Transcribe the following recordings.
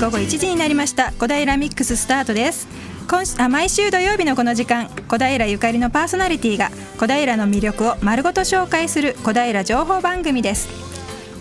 午後1時になりました。小平ミックススタートです。今あ毎週土曜日のこの時間小平ゆかりのパーソナリティが小平の魅力を丸ごと紹介する小平情報番組です。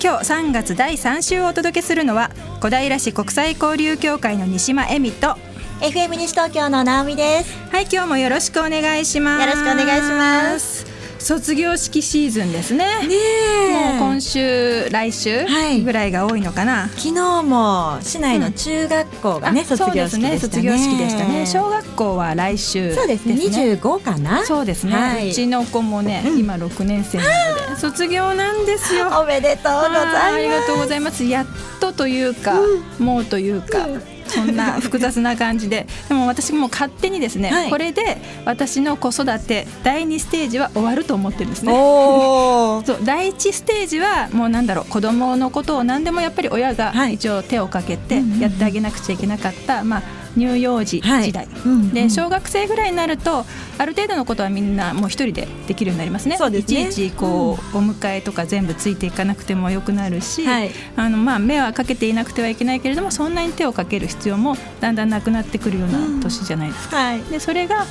今日3月第3週をお届けするのは小平市国際交流協会の西間恵美と FM 西東京の直美です。はい今日もよろしくお願いします。よろしくお願いします卒業式シーズンですね。ねもう今週来週ぐらいが多いのかな。はい、昨日も市内の中学校がね、うん、卒業式でしたね。卒業式でしたね。小学校は来週そうですね。二十五かな？そうですね、はい、うちの子もね、うん、今六年生なので卒業なんですよ。おめでとうございます。ありがとうございます。やっとというか、うん、もうというか。そんな複雑な感じで。でも私も勝手にですね、はい、これで私の子育て第2ステージは終わると思ってるんですね。そう第1ステージはもうなんだろう子供のことを何でもやっぱり親が一応手をかけてやってあげなくちゃいけなかった、まあ乳幼児時代、はいうんうん、で小学生ぐらいになるとある程度のことはみんなもう一人でできるようになりますね。すね。いちいちこう、うん、お迎えとか全部ついていかなくてもよくなるし、はい、あのまあ目はかけていなくてはいけないけれどもそんなに手をかける必要もだんだんなくなってくるような年じゃないですか。はい、でそれが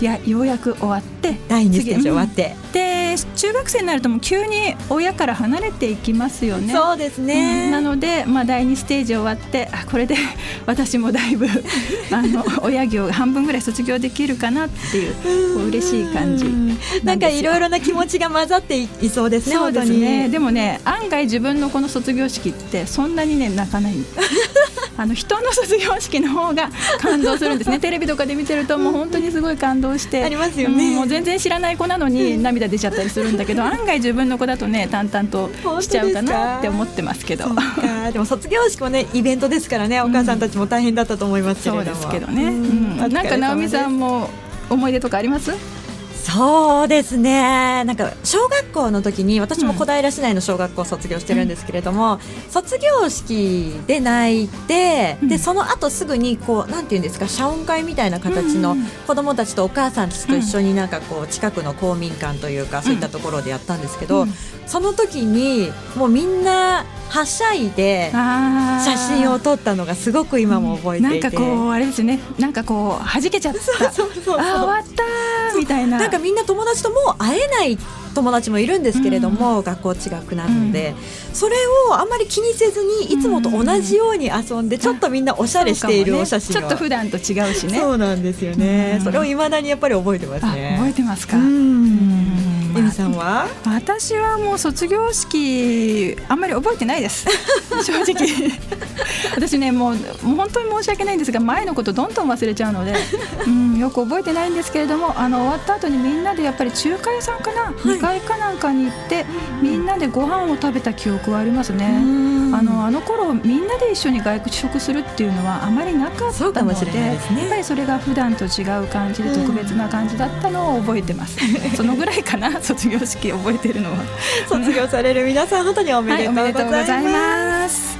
いやようやく終わって第2ステージ終わって、うん、で中学生になるともう急に親から離れていきますよね。そうですね、うん、なので、まあ、第2ステージ終わってあこれで 私もだいぶ あの親業半分ぐらい卒業できるかなっていうこう嬉しい感じなんかいろいろな気持ちが混ざっていそうですねそうですね。でもね案外自分のこの卒業式ってそんなにね泣かない あの人の卒業式の方が感動するんですね。テレビとかで見てるともう本当にすごい感動してありますよね、もう全然知らない子なのに涙出ちゃったりするんだけど 案外自分の子だとね淡々としちゃうかなって思ってますけど。でも卒業式もねイベントですからねお母さんたちも大変だったと思いますけれども、そうですけどね、うん、なんか直美さんも思い出とかあります？そうですね。なんか小学校の時に私も小平市内の小学校を卒業してるんですけれども、うん、卒業式で泣いて、うん、でその後すぐにこうなんていうんですか謝恩会みたいな形の子どもたちとお母さんたちと一緒になんかこう近くの公民館というかそういったところでやったんですけど、うん、その時にもうみんなはしゃいで写真を撮ったのがすごく今も覚えていて、なんかこうあれですね。なんかこう弾けちゃった。そうそうそうあ終わったみたいな。なんかみんな友達ともう会えない友達もいるんですけれども、うん、学校違くなるので、うん、それをあんまり気にせずにいつもと同じように遊んで、ちょっとみんなおしゃれしているお写真、ね、ちょっと普段と違うしね。そうなんですよね、それをいまだにやっぱり覚えてますね。覚えてますかうんエミさんは？私はもう卒業式あんまり覚えてないです。正直。私ねもうもう本当に申し訳ないんですが前のことどんどん忘れちゃうので、うん、よく覚えてないんですけれどもあの終わった後にみんなでやっぱり中華屋さんかな、はい、2階かなんかに行ってみんなでご飯を食べた記憶はありますねあのあの頃みんなで一緒に外食するっていうのはあまりなかったので、ね、やっぱりそれが普段と違う感じで特別な感じだったのを覚えてます。そのぐらいかな卒業式覚えてるのは。卒業される皆さん本当におめでとうございます、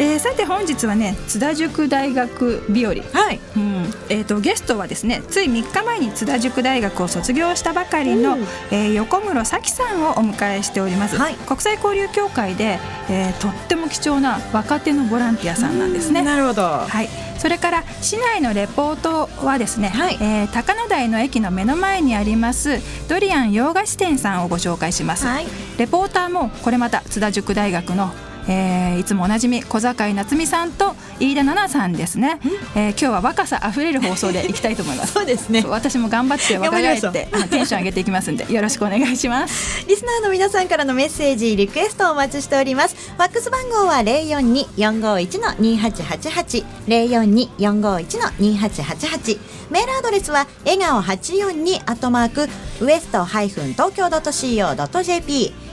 えー、さて本日はね津田塾大学日和、はい。うん。えーと、ゲストはですねつい3日前に津田塾大学を卒業したばかりの、えー、横室咲さんをお迎えしております、はい、国際交流協会で、えー、とっても貴重な若手のボランティアさんなんですね。なるほど、はい。それから市内のレポートはですね、はい、えー、高野台の駅の目の前にありますドリアン洋菓子店さんをご紹介します、はい、レポーターもこれまた津田塾大学のえー、いつもおなじみ小坂井夏美さんと飯田奈々さんですね、えー、今日は若さあふれる放送でいきたいと思います。そうですね。私も頑張って若返ってテンション上げていきますんでよろしくお願いします。リスナーの皆さんからのメッセージリクエストをお待ちしております。ファックス番号は零四二四五一の二八八八。零四二四五一の二八八八。メールアドレスは笑顔八四二アットマークウエストハイフン東京ド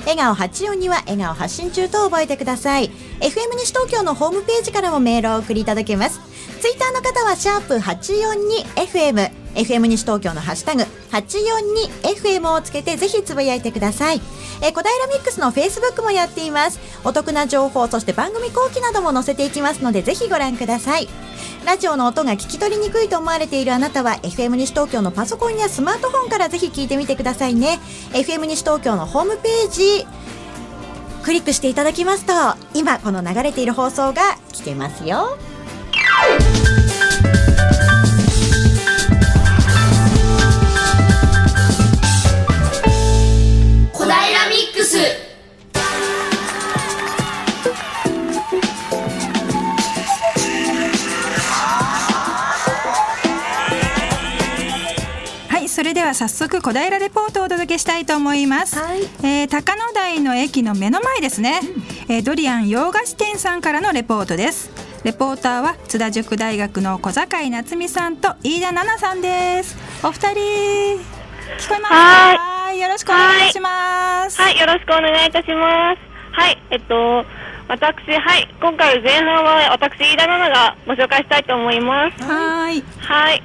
笑顔842は笑顔発信中と覚えてください。FM 西東京のホームページからもメールを送りいただけます。ツイッターの方はシャープ 842FM FM 西東京のハッシュタグ 842FM をつけてぜひつぶやいてください。え小平ミックスのフェイスブックもやっています。お得な情報そして番組後期なども載せていきますのでぜひご覧ください。ラジオの音が聞き取りにくいと思われているあなたは FM 西東京のパソコンやスマートフォンからぜひ聞いてみてくださいね。FM 西東京のホームページクリックしていただきますと今この流れている放送が聞けますよ。は早速小平レポートをお届けしたいと思います、はい、えー、高野台の駅の目の前ですね、うん、えー、ドリアン洋菓子店さんからのレポートです。レポーターは津田塾大学の小坂井夏美さんと飯田奈々さんです。お二人聞こえますかよろしくお願いします。はい。よろしくお願いいたします。はいえっと私はい今回前半は私飯田奈々がご紹介したいと思います。はい。はい。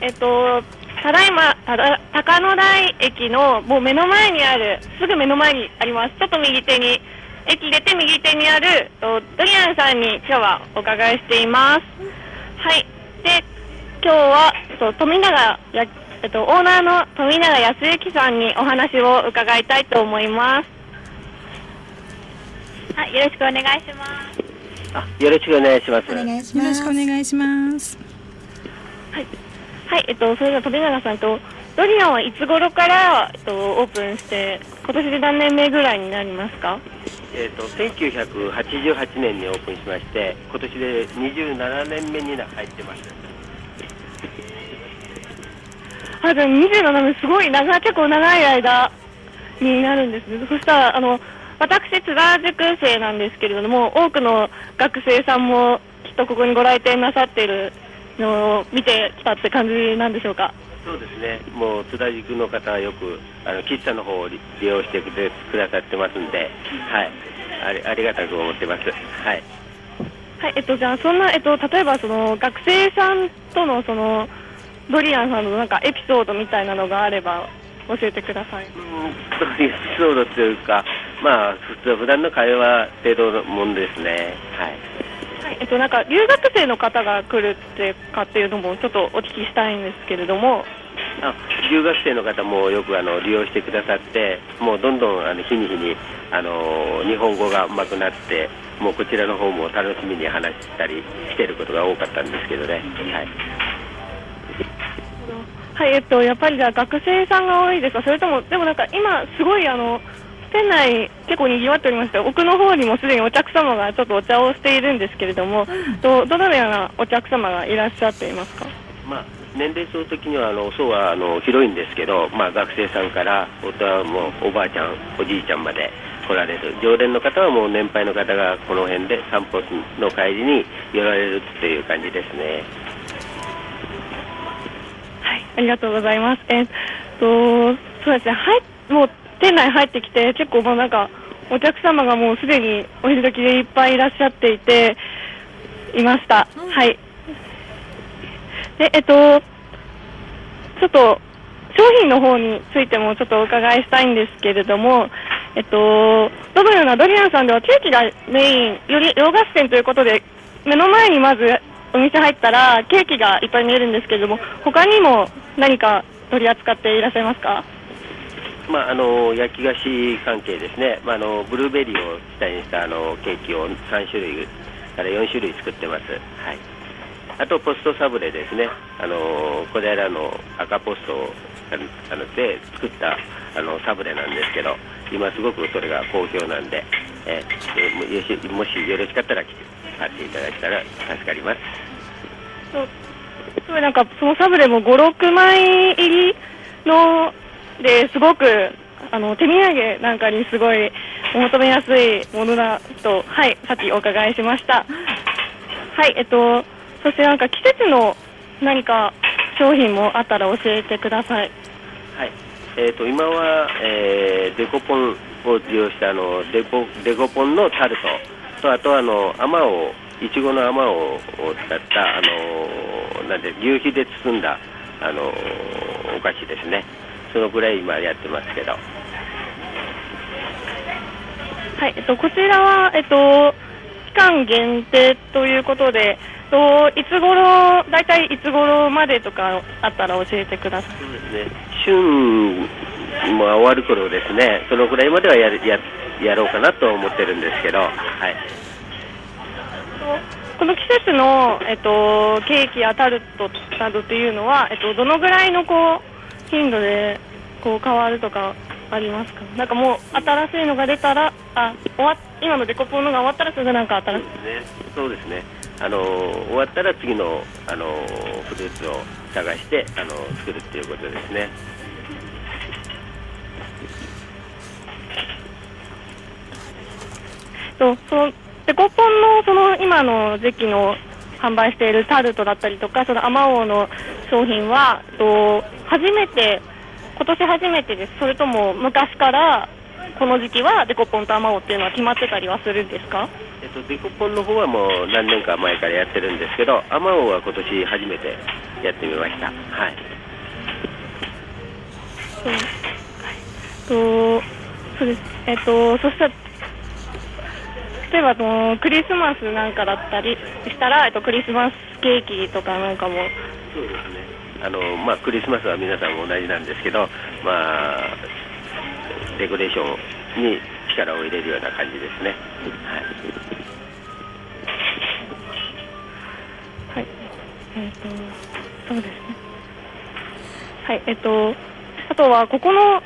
えっとただいまただ高野台駅のもう目の前にあるすぐ目の前にあります。ちょっと右手に駅出て右手にあるドリアンさんに今日はお伺いしています。はい。で今日は富永やえっと、オーナーの富永康之さんにお話を伺いたいと思います。はいよろしくお願いします。あよろしくお願いします。お願いしますよろしくお願いしますはい。はい、えっと、それでは飛永さんと、ドリアンはいつ頃から、えっと、オープンして、今年で何年目ぐらいになりますか？えっと、1988年にオープンしまして、今年で27年目に入ってます。あ、でも27年、すごい長、結構長い間になるんですね。そしたら、あの、私、津田塾生なんですけれども、多くの学生さんもきっとここにご来店なさっているのを見てきたって感じなんでしょうか？そうですね、もう津田塾の方はよくあの喫茶の方を利用してくださってますんで、はい、ありありがたく思ってます。はい。はい、えっと、じゃあ、そんな、えっと、例えば、その、学生さんとの、その、ドリアンさんのなんかエピソードみたいなのがあれば、教えてください。うん、エピソードというか、まあ、普通、普段の会話程度のもんですね。はい。えっと、なんか留学生の方が来るってかっていうのもちょっとお聞きしたいんですけれどもあ留学生の方もよくあの利用してくださってもうどんどんあの日に日にあの日本語が上手くなってもうこちらの方も楽しみに話したりしてることが多かったんですけどね。はいはい、えっと、やっぱりじゃあ学生さんが多いですか、それとも、でもなんか今、すごいあの店内、結構にぎわっておりまして、奥の方にもすでにお客様がちょっとお茶をしているんですけれども、どどのようなお客様がいらっしゃっていますか？まあ年齢層的にはあの層はあの広いんですけど、まあ、学生さんからおもおばあちゃん、おじいちゃんまで来られる常連の方はもう年配の方がこの辺で散歩の帰りに寄られるっていう感じですね。はい、ありがとうございます。えっとそうですね、はい、もう店内入ってきて、結構もうなんか、お客様がもうすでにお昼時でいっぱいいらっしゃっていて、いました。うん、はい。で、えっと、ちょっと、商品の方についてもちょっとお伺いしたいんですけれども、えっと、どのようなドリアンさんではケーキがメイン、より洋菓子店ということで、目の前にまずお店入ったらケーキがいっぱい見えるんですけれども、他にも何か取り扱っていらっしゃいますか？まあ、あの焼き菓子関係ですね、まあ、あのブルーベリーを主体にしたあのケーキを3種類から4種類作ってます、はい、あとポストサブレですね、あの小平の赤ポストあので作ったあのサブレなんですけど、今すごくそれが好評なんで、ええもしよろしかったら来て。買っていただけたら助かります。そうなんかそのサブレも5、6枚入りのですごくあの手土産なんかにすごいお求めやすいものだと、はい、さっきお伺いしました。はい、えっと、そしてなんか季節の何か商品もあったら教えてください。はい、えっ、ー、と今は、えー、デコポンを利用したあのデコデコポンのタルトとあとあのあまおいちごのあまおを使ったあのなんで牛皮で包んだあのお菓子ですね。そのぐらい今やってますけど。はい、えっと、こちらは、えっと、期間限定ということで、といつ頃、大体いつ頃までとかあったら教えてください。そうですね。旬も終わる頃ですね。そのぐらいまではやややろうかなと思ってるんですけど、はい。この季節の、えっと、ケーキやタルトなどっていうのは、えっと、どのぐらいのこう頻度でこう変わるとかありますか？なんかもう新しいのが出たらあ終わ今のデコポンのが終わったらすぐなんか新しい。そうですね。あの終わったら次のあのフルーツを探してあの作るっていうことですねとそのデコポンのその今の時期の販売しているタルトだったりとかそのアマオの商品はと初めて今年初めてですそれとも昔からこの時期はデコポンとアマオっていうのは決まってたりはするんですか？えっと、デコポンの方はもう何年か前からやってるんですけど、アマオは今年初めてやってみました。はい。そうとそうです。えっとそしたら例えばのクリスマスなんかだったりしたら、えっとクリスマスケーキとかなんかも。そうですね。あのまあクリスマスは皆さん同じなんですけど、まあデコレーションに力を入れるような感じですね。はい。はい。えっ、ー、と、そうですね。はい、えっ、ー、と、あとはここの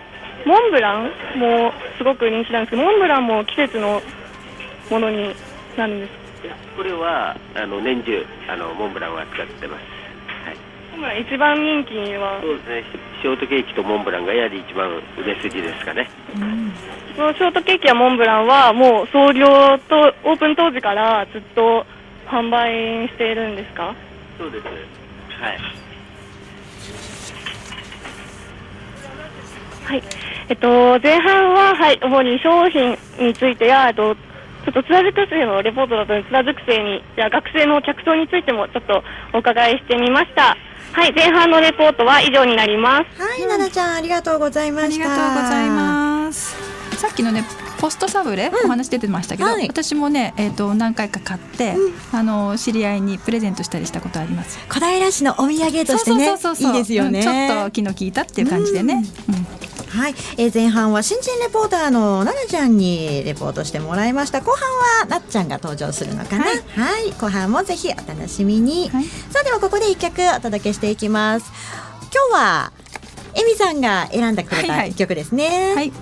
モンブランもすごく人気なんですけど、モンブランも季節のものになるんですこれはあの年中あのモンブランは使ってます。はい。一番人気は？そうですね。ショートケーキとモンブランがやはり一番売れ筋ですかね。うんそのショートケーキやモンブランはもう創業とオープン当時からずっと販売しているんですか？そうですはいはいえっと前半ははい主に商品についてやえっとちょっと津田塾生のレポートだと津田塾生にや学生の客層についてもちょっとお伺いしてみました。はい前半のレポートは以上になります。はい、奈々ちゃんありがとうございました。ありがとうございますさっきのねポストサブレ、お話出てましたけど、はい、私もね、えーと、何回か買って、うん、あの知り合いにプレゼントしたりしたことあります。小平市のお土産としてねいいですよね、うん、ちょっと気の利いたっていう感じでね、はい、えー、前半は新人レポーターの奈々ちゃんにレポートしてもらいました。後半はなっちゃんが登場するのかな、はい、はい、後半もぜひお楽しみに、はい、さあではここで一曲お届けしていきます。今日はエミさんが選んでくれた曲ですね、はい、はい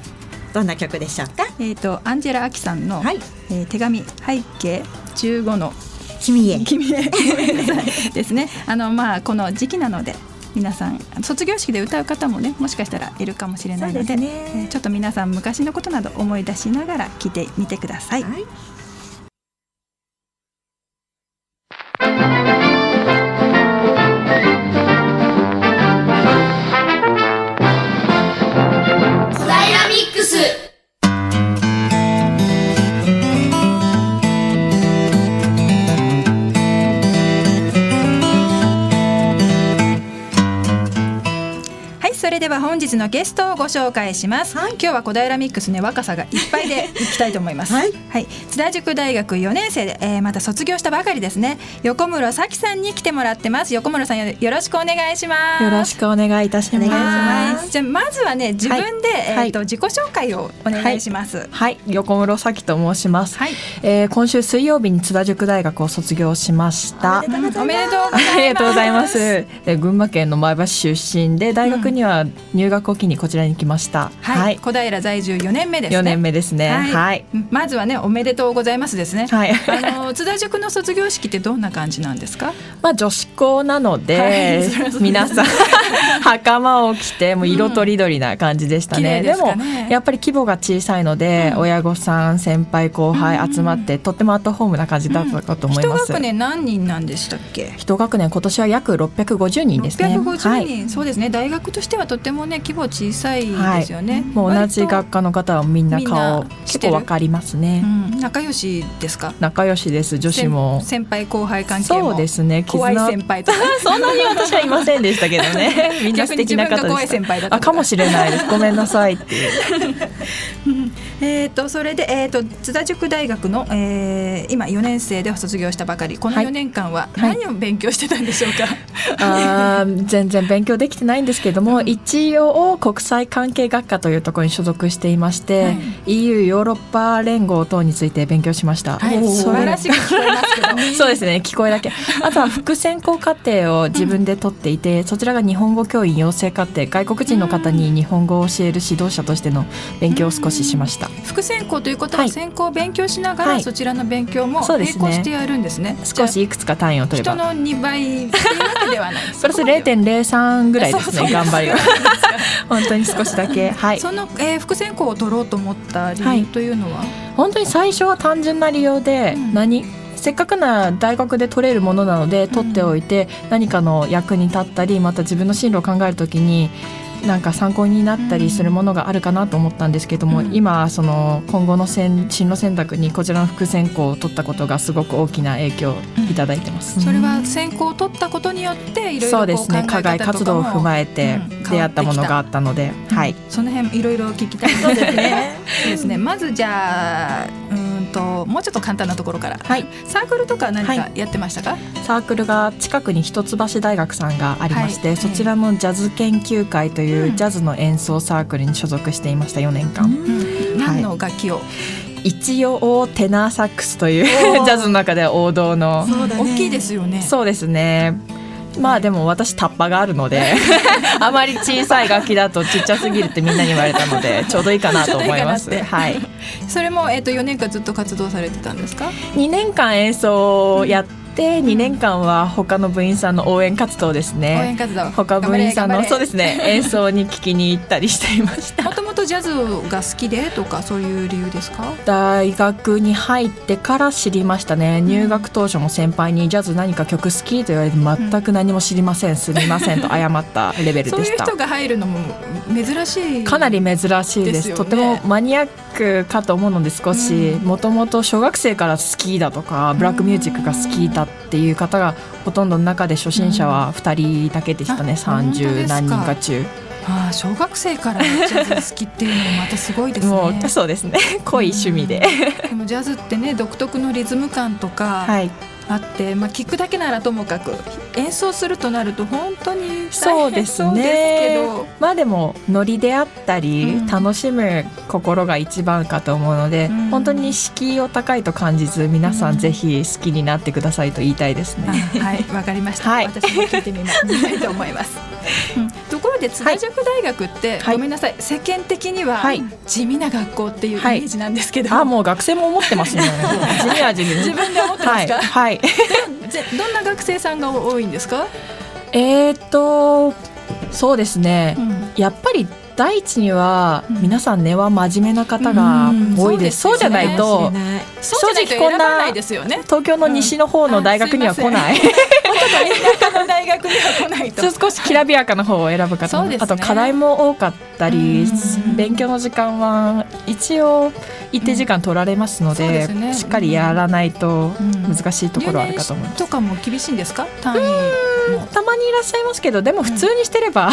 どんな曲でしょうか？えっ、ー、とアンジェラアキさんの、はい、えー、手紙背景十五の君へ君へ ですね。あのまあこの時期なので。皆さん卒業式で歌う方もねもしかしたらいるかもしれないので、ね、えー、ちょっと皆さん昔のことなど思い出しながら聞いてみてください。はい本日のゲストをご紹介します、はい、今日は小平ミックスね若さがいっぱいで いきたいと思います。はい、はい、津田塾大学4年生で、えー、また卒業したばかりですね。横室咲さんに来てもらってます。横室さんよろしくお願いします。よろしくお願いいたします。じゃまずはね自分で、はい、えっ、ー、と自己紹介をお願いします、はい、横室咲と申します、はい。えー、今週水曜日に津田塾大学を卒業しました。おめでとう ありがとうございます。で群馬県の前橋出身で大学には入学を機にこちらに来ました。はい。はい、小平在住4年目ですね。4年目ですね。はい。はい、まずはねおめでとうございますですね。はい。あの津田塾の卒業式ってどんな感じなんですか？まあ女子校なので、はい、皆さん 袴を着てもう色とりどりな感じでしたね。うん、でねでもやっぱり規模が小さいので、うん、親御さん先輩後輩集まって、うん、とってもアットホームな感じだったかと思います。一学年何人なんでしたっけ？一学年今年は約650人ですね。650人、そうですね。大学としてはとてもね規模小さいですよね、はい、もう同じ学科の方はみんな顔結構わかりますね、うん、仲良しですか？仲良しです女子も。先輩後輩関係そうですね。怖い先輩とか？そんなに私はいませんでしたけどね。みんな素敵な方でした。あかもしれないです。ごめんなさいっていう。えっとそれでえっ、ー、と津田塾大学の、えー、今4年生で卒業したばかり。この4年間は何を勉強してたんでしょうか？はい、あ全然勉強できてないんですけれども、うん、一応国際関係学科というところに所属していまして、はい、EU ヨーロッパ連合等について勉強しました。はい、素晴らしく聞こえますけど、ね、そうですね聞こえだけ。あとは副専攻課程を自分で取っていて、うん、そちらが日本語教員養成課程外国人の方に日本語を教える指導者としての勉強を少ししました。副専攻ということは専攻を勉強しながら、はい、そちらの勉強も並行してやるんですね。すね少しいくつか単位を取れば。人の2倍っていうわけではない。プラス0.03ぐらいですね 頑張りが。本当に少しだけ。はい。その、えー、副専攻を取ろうと思った理由というのは、はい、本当に最初は単純な理由で、うん、何せっかくな大学で取れるものなので取っておいて何かの役に立ったりまた自分の進路を考えるときになんか参考になったりするものがあるかなと思ったんですけども、うん、今その今後の進路選択にこちらの副専攻を取ったことがすごく大きな影響をいただいてます、うん、それは専攻を取ったことによっていろいろそうですね。課外活動を踏まえて出会ったものがあったので、うん、はい。その辺いろいろ聞きたいですね。そうですね。まずじゃあうんともうちょっと簡単なところから、はい、サークルとか何かやってましたか、はい、サークルが近くに一橋大学さんがありまして、はい、そちらのジャズ研究会というジャズの演奏サークルに所属していました4年間。何の楽器を、一応テナーサックスという ジャズの中では王道の、ね、大きいですよね。そうですねまあでも私タッパがあるので あまり小さい楽器だとちっちゃすぎるってみんなに言われたので ちょうどいいかなと思います。はい。それもえっ、ー、と4年間ずっと活動されてたんですか？2年間演奏をやってで2年間は他の部員さんの応援活動ですね。応援活動。他部員さんのそうですね 演奏に聞きに行ったりしていました。もともとジャズが好きでとかそういう理由ですか？大学に入ってから知りましたね。入学当初も先輩にジャズ何か曲好きと言われて全く何も知りません、すみませんと謝ったレベルでした。そういう人が入るのも珍しい。かなり珍しいです、ね、とてもマニアックかと思うので少しもともと小学生から好きだとかブラックミュージックが好きだっていう方がほとんどの中で初心者は2人だけでしたね、うん、30何人か中。ああ小学生からジャズ好きっていうのもまたすごいですね。もうそうですね 濃い趣味で。でもジャズってね独特のリズム感とか、はい、あって、まあ、聞くだけならともかく演奏するとなると本当に大変そうですけどまあでもノリであったり、うん、楽しむ心が一番かと思うので、うん、本当に敷居を高いと感じず皆さんぜひ好きになってくださいと言いたいですね。はいわかりました、はい、私も聞いてみたい と思います。で津田塾大学って、はい、ごめんなさい世間的には地味な学校っていうイメージなんですけど、あもう学生も思ってますね。地味は地味自分で思ってますか、はい、どんな学生さんが多いんですか？えー、っとそうですね、うん、やっぱり第一には皆さん根は真面目な方が多いです。そうじゃないと正直こんな東京の西の方の大学には来ない。田舎の大学には来ないと。少しきらびやかな方を選ぶ方も、あと課題も多かったり、勉強の時間は一応一定時間取られますので、しっかりやらないと難しいところあるかと思います。とかも厳しいんですか？単位たまにいらっしゃいますけど、でも普通にしてれば、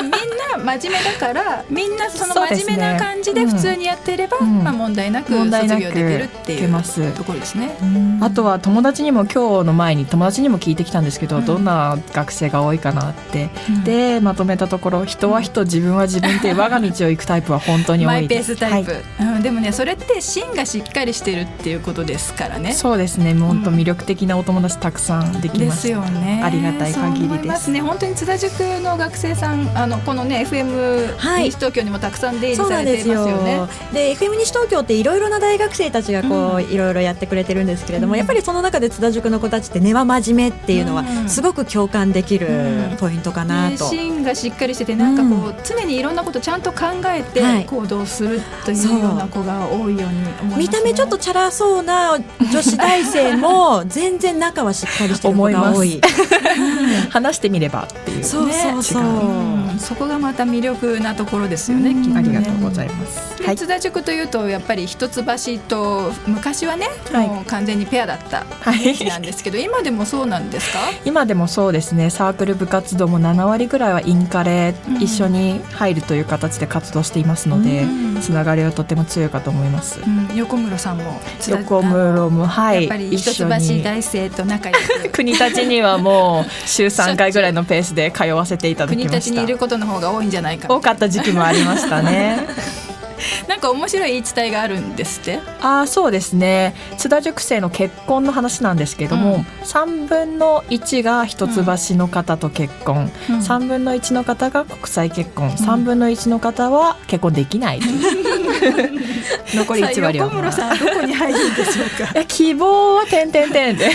みんな真面目だから。みんなその真面目な感じで普通にやっていれば、まあ、問題なく卒業できるっていうところですね。あとは友達にも今日の前に友達にも聞いてきたんですけど、どんな学生が多いかなって、でまとめたところ人は人自分は自分って我が道を行くタイプは本当に多いです。マイペースタイプ、うん、でもねそれって芯がしっかりしてるっていうことですからね。そうですね。本当魅力的なお友達たくさんできます。よね。ありがたい限りです。ね。本当に津田塾の学生さんあのこのね FM 西東京にもたくさん出入りされていますよね。で FM 西東京っていろいろな大学生たちがこういろいろやってくれてるんですけれども、うん、やっぱりその中で津田塾の子たちって根は真面目っていうのはすごく共感できるポイントかなと。芯がしっかりしててなんかこう、常にいろんなことちゃんと考えて行動するというような子が多いようにね、見た目ちょっとチャラそうな女子大生も 全然中はしっかりしてる子が多い。話してみればっていう、ね、そうそうそう、そこがまた魅力なところですよね。ありがとうございます。ははい、津田塾というとやっぱり一橋と昔はね、はい、もう完全にペアだったイなんですけど、はい、今でもそうなんですか？今でもそうですね。サークル部活動も7割ぐらいはインカレ一緒に入るという形で活動していますので、うん、つながりはとても強いかと思います、うん、横室さんも横室もはい。やっぱり一橋大生と仲良く。国立にはもう 週3回ぐらいのペースで通わせていただきました。国立にいることの方が多いんじゃないか。多かった時期もありましたね なんか面白い言い伝えがあるんですって？あそうですね。津田塾生の結婚の話なんですけども、うん、3分の1が一橋の方と結婚、うん、3分の1の方が国際結婚、うん、3分の1の方は結婚できない 残り1割は。横室さんどこに入るんでしょうか？希望は点点点で。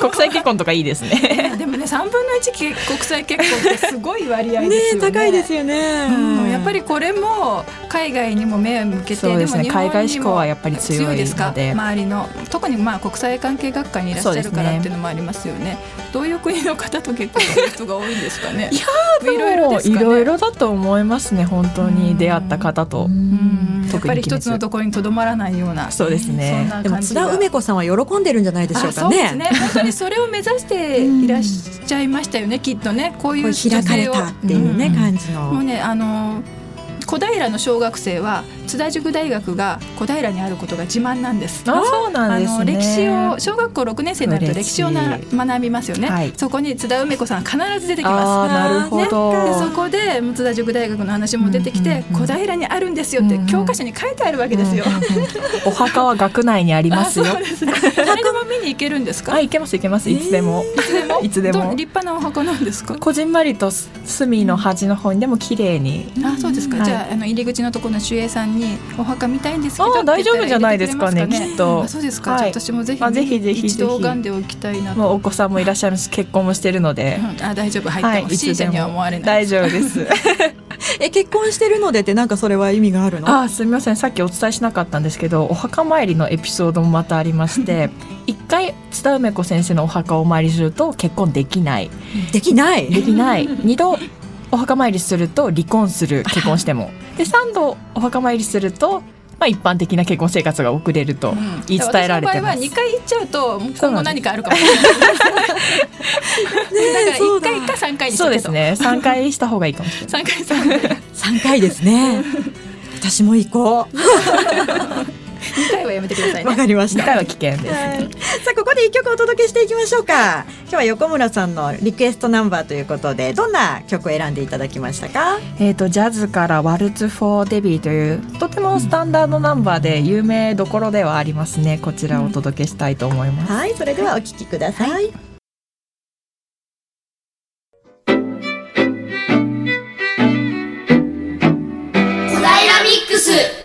国際結婚とかいいですね。でもね3分の1国際結婚ってすごい割合ですよね。ね高いですよね、うん、やっぱりこれも海外にも目を向けて。そうですね。海外志向はやっぱり強いで。すか？周りの特にまあ国際関係学科にいらっしゃるからっていうのもありますよね、ね、どういう国の方と結婚する人が多いんですかね？いやいろいろいろいろだと思いますね本当に出会った方と。やっぱり一つのところにとどまらないようなそうですね。でも津田梅子さんは喜んでるんじゃないでしょうかね。ね。本当にそれを目指していらっしゃいましたよねきっとね。こういう開かれたっていうね、感じの。もうねあの小平の小学生は津田塾大学が小平にあることが自慢なんです。あそうなんです、ね、歴史を小学校6年生になると歴史をな学びますよね、はい、そこに津田梅子さん必ず出てきます。なるほど、ね、でそこで津田塾大学の話も出てきて、うんうんうん、小平にあるんですよって教科書に書いてあるわけですよ。うんうんうん、お墓は学内にありますよ。そうですね。誰でも見に行けるんですか？あ行けます行けますいつでも。いつでも？いつでも。立派なお墓なんですか？こじんまりと隅の端の方にでも綺麗に。あそうですか。はい、じゃああの入り口のところの守衛さんにお墓見たいんですけど大丈夫じゃないですかねきっと。そうですか、はい、私もぜひ、ね、ぜひぜひ一度拝んでおきたいなもうお子さんもいらっしゃいます結婚もしてるので、うん、あ大丈夫。入っても不審者には思われない。大丈夫です。え結婚してるのでってなんかそれは意味があるの？あすみません。さっきお伝えしなかったんですけどお墓参りのエピソードもまたありまして一回津田梅子先生のお墓をお参りすると結婚できない。できない？できない。二度お墓参りすると離婚する結婚してもで3度お墓参りするとまあ、一般的な結婚生活が送れると言い伝えられてます。うん、2回行っちゃうと今後何かあるかもしれない。だから1回か3回そうですね。3回した方がいいかもしれない。3回3回ですね。私も行こう。二回はやめてください、ね、わかりました。回は危険です、はい、さあここで一曲お届けしていきましょうか。今日は横村さんのリクエストナンバーということでどんな曲を選んでいただきましたか？えっ、とジャズからワルツフォーデビーというとてもスタンダードナンバーで有名どころではありますね。こちらをお届けしたいと思います。うん、はい、それではお聞きください、はいミックス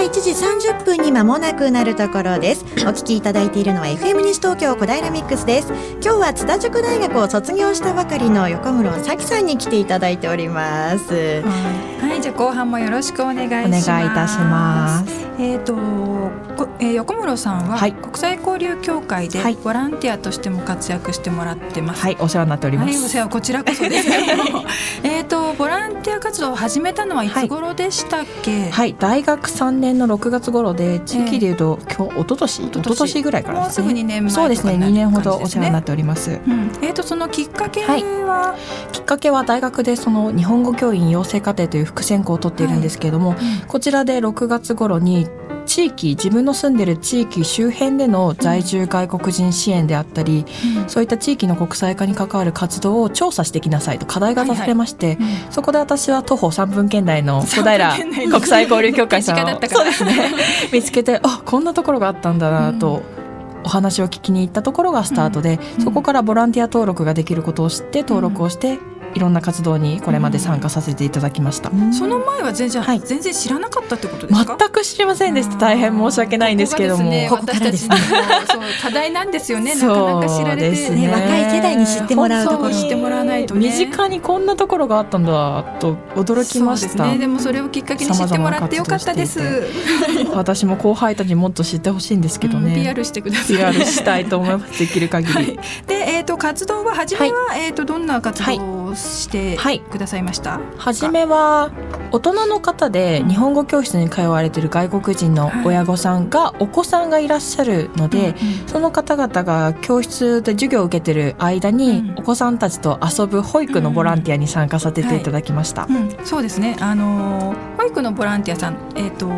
1時30分に間もなくなるところです。お聞きいただいているのは FM 西東京小平ミックスです。今日は津田塾大学を卒業したばかりの横室咲さんに来ていただいております。はい、じゃあ後半もよろしくお願いします。お願いいたします。えっ、ー、とえー、横室さんは国際交流協会でボランティアとしても活躍してもらってます。はい、お世話になっております。はい、お世話こちらこそです。えっとボランティア活動を始めたのはいつ頃でしたっけ？はい、はい、大学三年の六月頃で地域でいうと、えー、今日一昨年一昨年。ぐらいから、ね、もうすぐ二年前、そうですね二年ほどお世話になっております。うん、えっ、ー、とそのきっかけは、はい、きっかけは大学でその日本語教員養成課程という副専攻を取っているんですけれども、はいうん、こちらで六月頃に地域自分の住んでる地域周辺での在住外国人支援であったり、うん、そういった地域の国際化に関わる活動を調査してきなさいと課題が出されまして、はいはいうん、そこで私は徒歩3分圏内の小平国際交流協会さんをそうですね。見つけてあこんなところがあったんだなと。お話を聞きに行ったところがスタートで、そこからボランティア登録ができることを知って登録をしていろんな活動にこれまで参加させていただきました、うん、その前は全然、はい、全然知らなかったってことですか？全く知りませんでした。大変申し訳ないんですけども、ね、私たちのそう課題なんですよね。なかなか知られて、ね、若い世代に知ってもらうところ。知ってもらわないと、ね、身近にこんなところがあったんだ。と驚きました。で、ね,、もそれをきっかけに知ってもらってよかったです。私も後輩たちにもっと知ってほしいんですけどね、うん、PR してください。PR したいと思います。できる限り、はい、でええっ、ー、と活動は初めは、はい、えっ、ー、とどんな活動をしてくださいました？はい、初めは大人の方で日本語教室に通われている外国人の親御さんがお子さんがいらっしゃるので、その方々が教室で授業を受けてる間にお子さんたちと遊ぶ保育のボランティアに参加させていただきました。うん。はいうん、そうですね。あの保育のボランティアさん、えっ、ー、と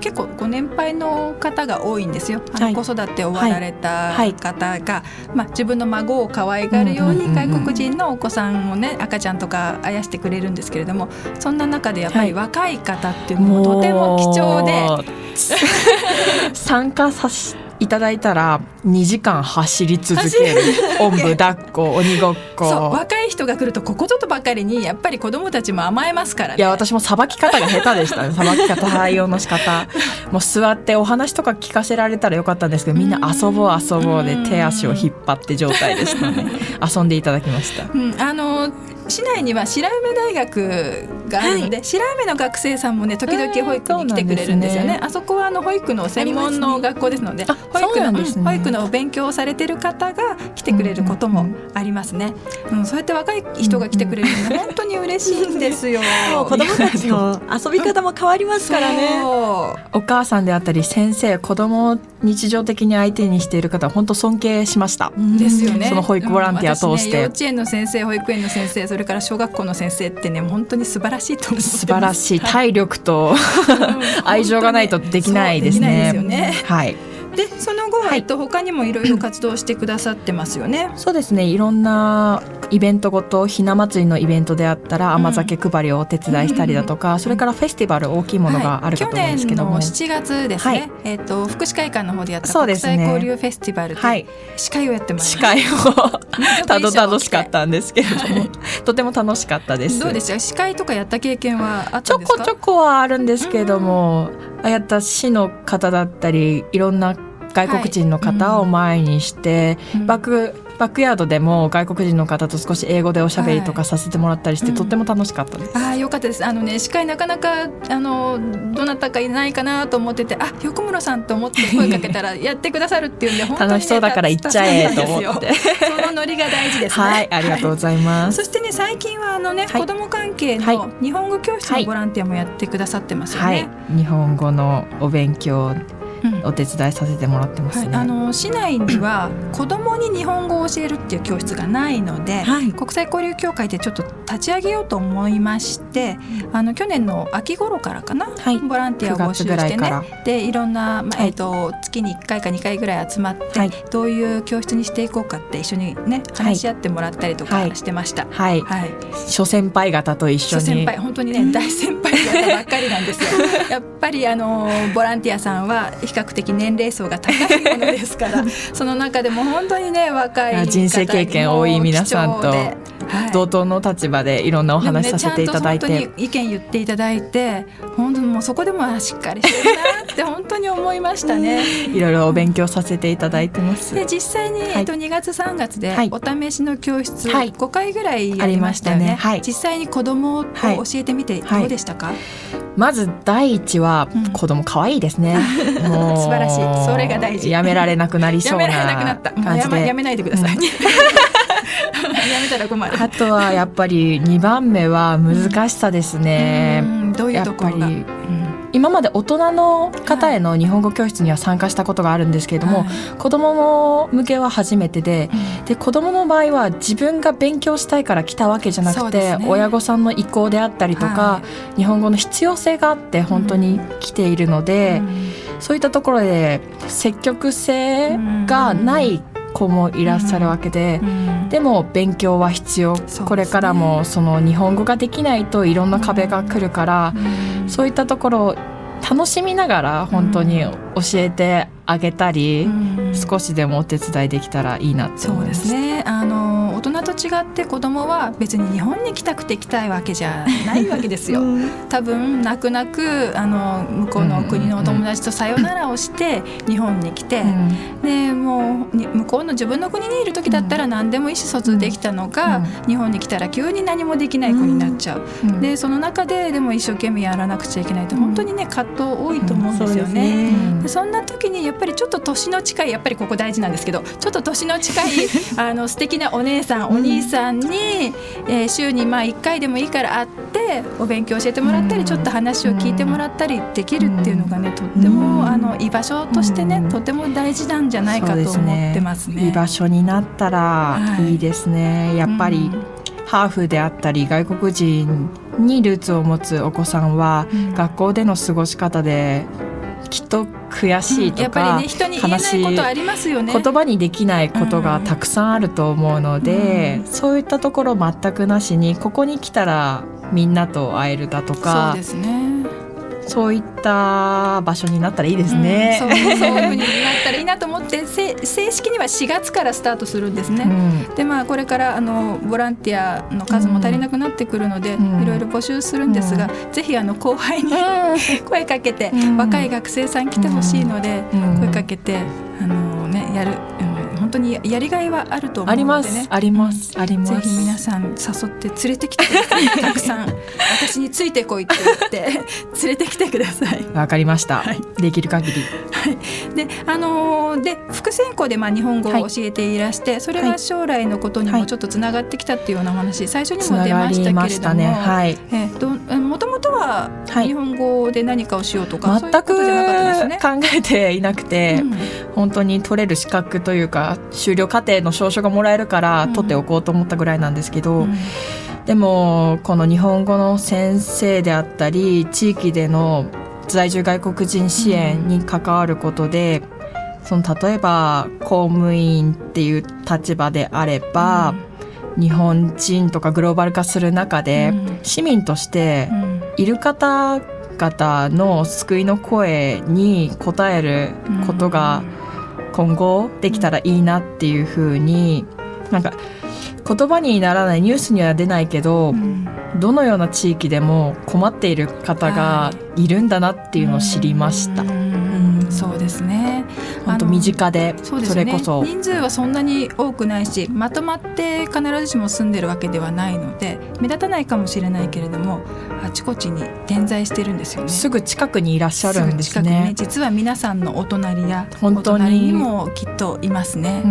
結構ご年配の方が多いんですよ。あの子育て終わられた方が、まあ自分の孫を可愛がるように外国人のお子さんをね赤ちゃんとかあやしてくれるんですけれども、そんな中でやっぱり若い方っていうとても貴重で、参加させいただいたら2時間走り続ける。おんぶ抱っこ鬼ごっこ。若い人が来るとここぞとばかりにやっぱり子供たちも甘えますから、ね、いや私もさばき方が下手でしたね。さばき方対応の仕方。もう座ってお話とか聞かせられたらよかったんですけどみんな遊ぼう遊ぼうで手足を引っ張って状態でしたね。遊んでいただきました、うん、あの市内には白梅大学があるので、はい、白梅の学生さんもね時々保育に来てくれるんですよね。あそこはあの保育の専門の学校ですので、ね、保育の、ね、保育の勉強をされてる方が来てくれることもありますね。うん、うん、そうやって若い人が来てくれるのは本当に嬉しいんですよ。子供たちの遊び方も変わりますからね。お母さんであったり先生子供を日常的に相手にしている方本当尊敬しました。ですよね。その保育ボランティア通して、ね、幼稚園の先生保育園の先生それから小学校の先生ってね本当に素晴らしいと思素晴らしい。体力と 愛情がないとできないですね。すね。はい。でその後は、はい、えっと他にもいろいろ活動してくださってますよね。そうですね。いろんなイベントごとひな祭りのイベントであったら甘酒配りをお手伝いしたりだとか、うん、それからフェスティバル大きいものがあるかと思うんですけども、はい、去年の7月ですね、はい、えっ、と福祉会館の方でやった国際交流フェスティバルで、はい、司会をやってます司会を。たど楽しかったんですけれども、とても楽しかったです。どうでした？司会とかやった経験はあちょこちょこはあるんですけれども、ああやった市の方だったりいろんな外国人の方を前にして、はいうん、バックバックヤードでも外国人の方と少し英語でおしゃべりとかさせてもらったりして、はい、とっても楽しかったです。ああよかったです。あのね司会なかなかあのどなたかいないかなと思っててあ横室さんと思って声かけたらやってくださるっていうんで 本当に、ね、楽しそうだから行っちゃえと思って。そのノリが大事ですね。はいありがとうございます。そしてね最近はあのね、はい、子供関係の日本語教室のボランティアもやってくださってますよね。日本語のお勉強お手伝いさせてもらってますね、はい、あの市内には 子どもに日本語を教えるっていう教室がないので、はい、国際交流協会でちょっと立ち上げようと思いましてあの去年の秋頃からかな、はい、ボランティアを募集してね。でいろんな、まあ、えーと、月に1回か2回ぐらい集まって、どういう教室にしていこうかって一緒にね話し合ってもらったりとかしてました。はい、はい。諸先輩方と一緒に。先輩本当にね 大先輩方ばっかりなんですよ。やっぱりあのボランティアさんは比較的年齢層が高いものですから その中でも本当にね若い人生経験多い皆さんと同等の立場でいろんなお話させていただいて、ね、意見言っていただいて本当にもうそこでもしっかりしてるなって本当に思いましたね。いろいろお勉強させていただいてます。で実際に、はい、えっと、2月3月でお試しの教室、はい、5回ぐらいやりましたよね、ね。はい、実際に子供を教えてみてどうでしたか、はいまず第一は子供可愛いですね、うん、素晴らしい。それが大事。やめられなくなりそうな感じで。やめないでください、やめたら困る。あとはやっぱり2番目は難しさですね、どういうところが、うん。今まで大人の方への日本語教室には参加したことがあるんですけれども、はい、子ども向けは初めてでうん、で子どもの場合は自分が勉強したいから来たわけじゃなくて、ね、親御さんの意向であったりとか、はい、日本語の必要性があって本当に来ているので、うん、そういったところで積極性がない子もいらっしゃるわけで、うん、でも勉強は必要、ね、これからもその日本語ができないといろんな壁が来るから、うん、そういったところを楽しみながら本当に教えてあげたり、うん、少しでもお手伝いできたらいいなって思います。そうですね。あの大人と違って子供は別に日本に来たくて来たいわけじゃないわけですよ。多分泣く泣くあの向こうの国のお友達とさよならをして日本に来て、うん、でもう向こうの自分の国にいる時だったら何でも意思疎通できたのが、うん、日本に来たら急に何もできない子になっちゃう、うん、でその中ででも一生懸命やらなくちゃいけないと本当にね葛藤多いと思うんですよね。そでそんな時にやっぱりちょっと年の近いやっぱりここ大事なんですけどちょっと年の近い あの素敵なお姉さんお兄さんに、えー、週にまあ1回でもいいから会ってお勉強教えてもらったりちょっと話を聞いてもらったりできるっていうのがねとってもあの居場所としてねとても大事なんじゃないかと思ってますね。居場所になったらい。いですね、はい、やっぱり、ハーフであったり外国人にルーツを持つお子さんは、学校での過ごし方できっと悔しいとか、うんね、人に言えないことありますよね。言葉にできないことがたくさんあると思うので、うん、そういったところ全くなしにここに来たらみんなと会えるだとかねそういった場所になったらいいですね。うん、そうそういうふうになったらいいなと思って正式には4月からスタートするんですね。うん、でまあこれからあのボランティアの数も足りなくなってくるので、いろいろ募集するんですが、ぜひあの後輩に声かけて、若い学生さん来てほしいので、声かけてあのねやる。本当にやりがいはあると思うのでね。あります。あります。ぜひ皆さん誘って連れてきて たくさん。私についてこいって言って。連れてきてください。わかりました、はい、できる限り。はい。であのー、で副専攻でまあ日本語を教えていらして、はい、それが将来のことにもちょっとつながってきたっていうような話、最初にも出ましたけれども、ね、はい、えー、どもともとは日本語で何かをしようとか、全く考えていなくて、うん、本当に取れる資格というか修了課程の証書がもらえるから取っておこうと思ったぐらいなんですけど、うん、でもこの日本語の先生であったり地域での在住外国人支援に関わることで、うん、その例えば公務員っていう立場であれば、うん、日本人とかグローバル化する中で、市民としている方々の救いの声に応えることが、うん今後できたらいいなっていうふうになんか言葉にならないニュースには出ないけど、うん、どのような地域でも困っている方がい。るんだなっていうのを知りました。そうですね。本当身近でそれこそ、人数はそんなに多くないしまとまって必ずしも住んでるわけではないので目立たないかもしれないけれどもあちこちに点在してるんですよね。すぐ近くにいらっしゃるんですね、ね、実は皆さんのお隣や本当に。にもきっといますね。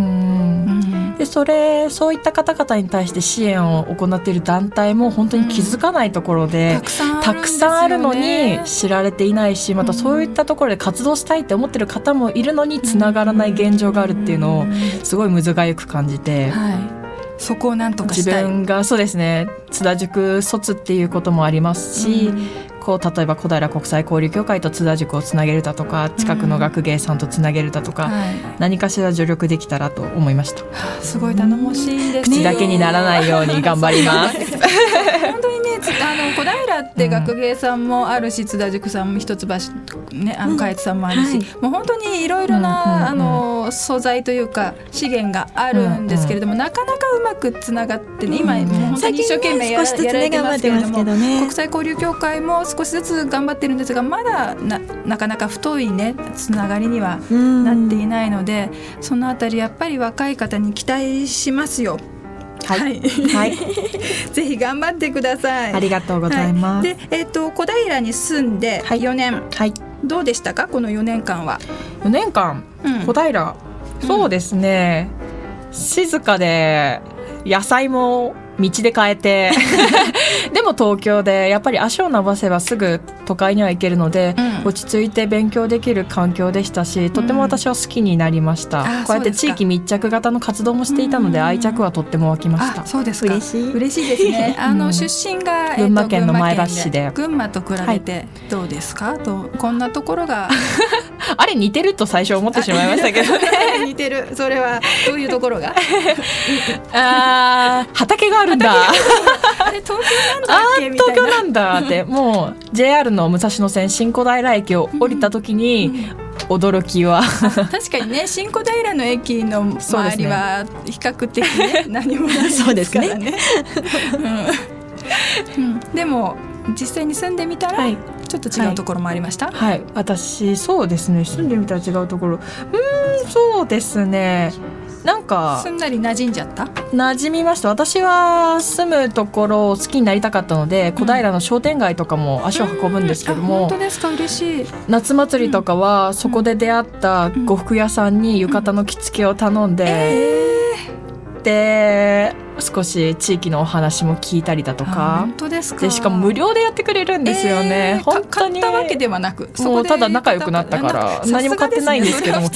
でそれそういった方々に対して支援を行っている団体も本当に気づかないところで、うん、たくさんあるのに知られていないしまたそういったところで活動したいって思ってる方もいるのにつながらない現状があるっていうのをすごいむずがゆく感じて。はい。そこをなんとか自分がそうですね津田塾卒っていうこともありますし、こう例えば小平国際交流協会と津田塾をつなげるだとか近くの学芸さんとつなげるだとか、うんはい、何かしら助力できたらと思いました。すごい頼もしいです、ね、口だけにならないように頑張ります。本当にねあの小平って学芸さんもあるし、津田塾さんも一橋ねあの下越さんもあるし、うんはい、もう本当にいろいろな、あの素材というか資源があるんですけれども、なかなかうまくつながってね今もう本当に一生懸命や,、やられてますけれども、ね、国際交流協会も少しずつ頑張ってるんですがまだななかなか太いねつながりにはなっていないのでそのあたりやっぱり若い方に期待しますよ。はい、はい、ぜひ頑張ってください。ありがとうございます。はい、で、えっ、ー、と小平に住んで4年、はい、どうでしたか？この4年間は。4年間、うん、小平、そうですね、うん、静かで野菜も道で変えて でも東京でやっぱり足を伸ばせばすぐ都会には行けるので、うん、落ち着いて勉強できる環境でしたしとても私は好きになりました、うん、こうやって地域密着型の活動もしていたので愛着はとっても湧きました。そうです嬉しい。嬉しいですね。あの出身が、群馬県の前橋市で。群馬と比べてどうですか、はい、とこんなところが あれ似てると最初思ってしまいましたけど、ね、似てる。それはどういうところが？あ畑があるんだ。あれ東京なんだっけ？東京なんだって。もう JR の武蔵野線新小平駅を降りた時に、驚きは。確かにね。新小平の駅の周りは比較的ね何もないですからね。でね。うん、でも実際に住んでみたら、はい、ちょっと違うところもありました、はい、はい、私そうですね。住んでみたら違うところ。うんそうですね。なんかすんなり馴染んじゃった？馴染みました。私は住むところを好きになりたかったので、小平の商店街とかも足を運ぶんですけども、本当ですか？嬉しい。夏祭りとかはそこで出会った呉服屋さんに浴衣の着付けを頼んで、えー、で少し地域のお話も聞いたりだとか。本当ですか。でしかも無料でやってくれるんですよね、えー、本当に。買ったわけではなくもうただ仲良くなったから何も買ってないんですけども、ね、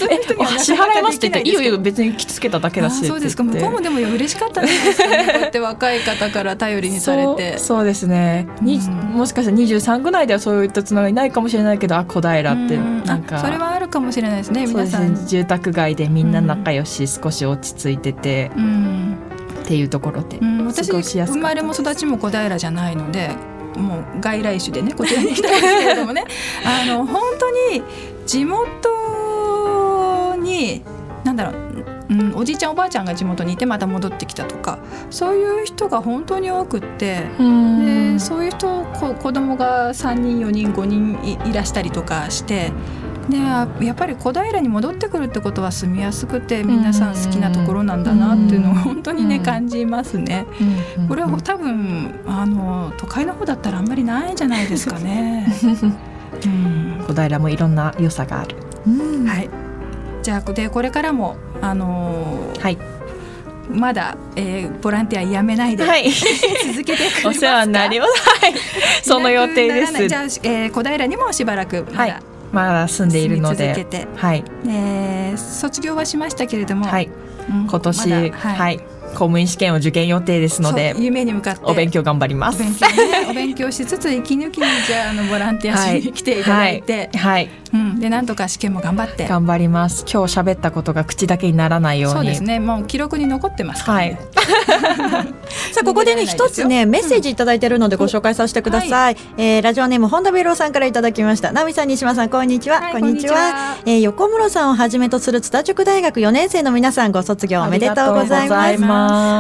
支払いますって言っていいよいいよ別に着付けただけだしそうですか。向こうもでも嬉しかったね。こうや って若い方から頼りにされて。そうですね、うん、もしかしたら23ぐらいではそういったつながりないかもしれないけどあ小平ってなんか。それはあるかもしれないですね皆さん。住宅街でみんな仲良し、少し落ち着いてて、うんっていうところで、うん、私生まれも育ちも小平じゃないのでもう外来種でね こちらに来たんですけれどもね。あの本当に地元に何だろううん、おじいちゃんおばあちゃんが地元にいてまた戻ってきたとかそういう人が本当に多くってでそういう人こ子供が3人4人5人いらしたりとかしてでやっぱり小平に戻ってくるってことは住みやすくて皆さん好きなところなんだなっていうのを本当にね感じますね。これは多分あの都会の方だったらあんまりないんじゃないですかね。うん、小平もいろんな良さがある。はい。じゃあでこれからもあのー、はい。まだ、えー、ボランティアやめないで、はい、続けてお世話になります。はい、その予定です。じゃあ、えー、小平にもしばらくまだ、はいまだ住んでいるので、はい、えー、卒業はしましたけれども、はい、うん、今年、はい公務員試験を受験予定ですので夢に向かって。お勉強頑張ります。お勉強,、ね、お勉強しつつ息抜きにじゃあのボランティアしに来ていただいて、はい、はい、うん、でなんとか試験も頑張って。頑張ります。今日喋ったことが口だけにならないように。そうですね。もう記録に残ってますから、ね、はい。さあここでね一つねメッセージ頂いてるのでご紹介させてください、はい、えー、ラジオネーム本田ベローさんからいただきました。ナミさん西島さんこんにちは、はい、こんにちは。えー、横室さんをはじめとする津田塾大学4年生の皆さんご卒業おめでとうございます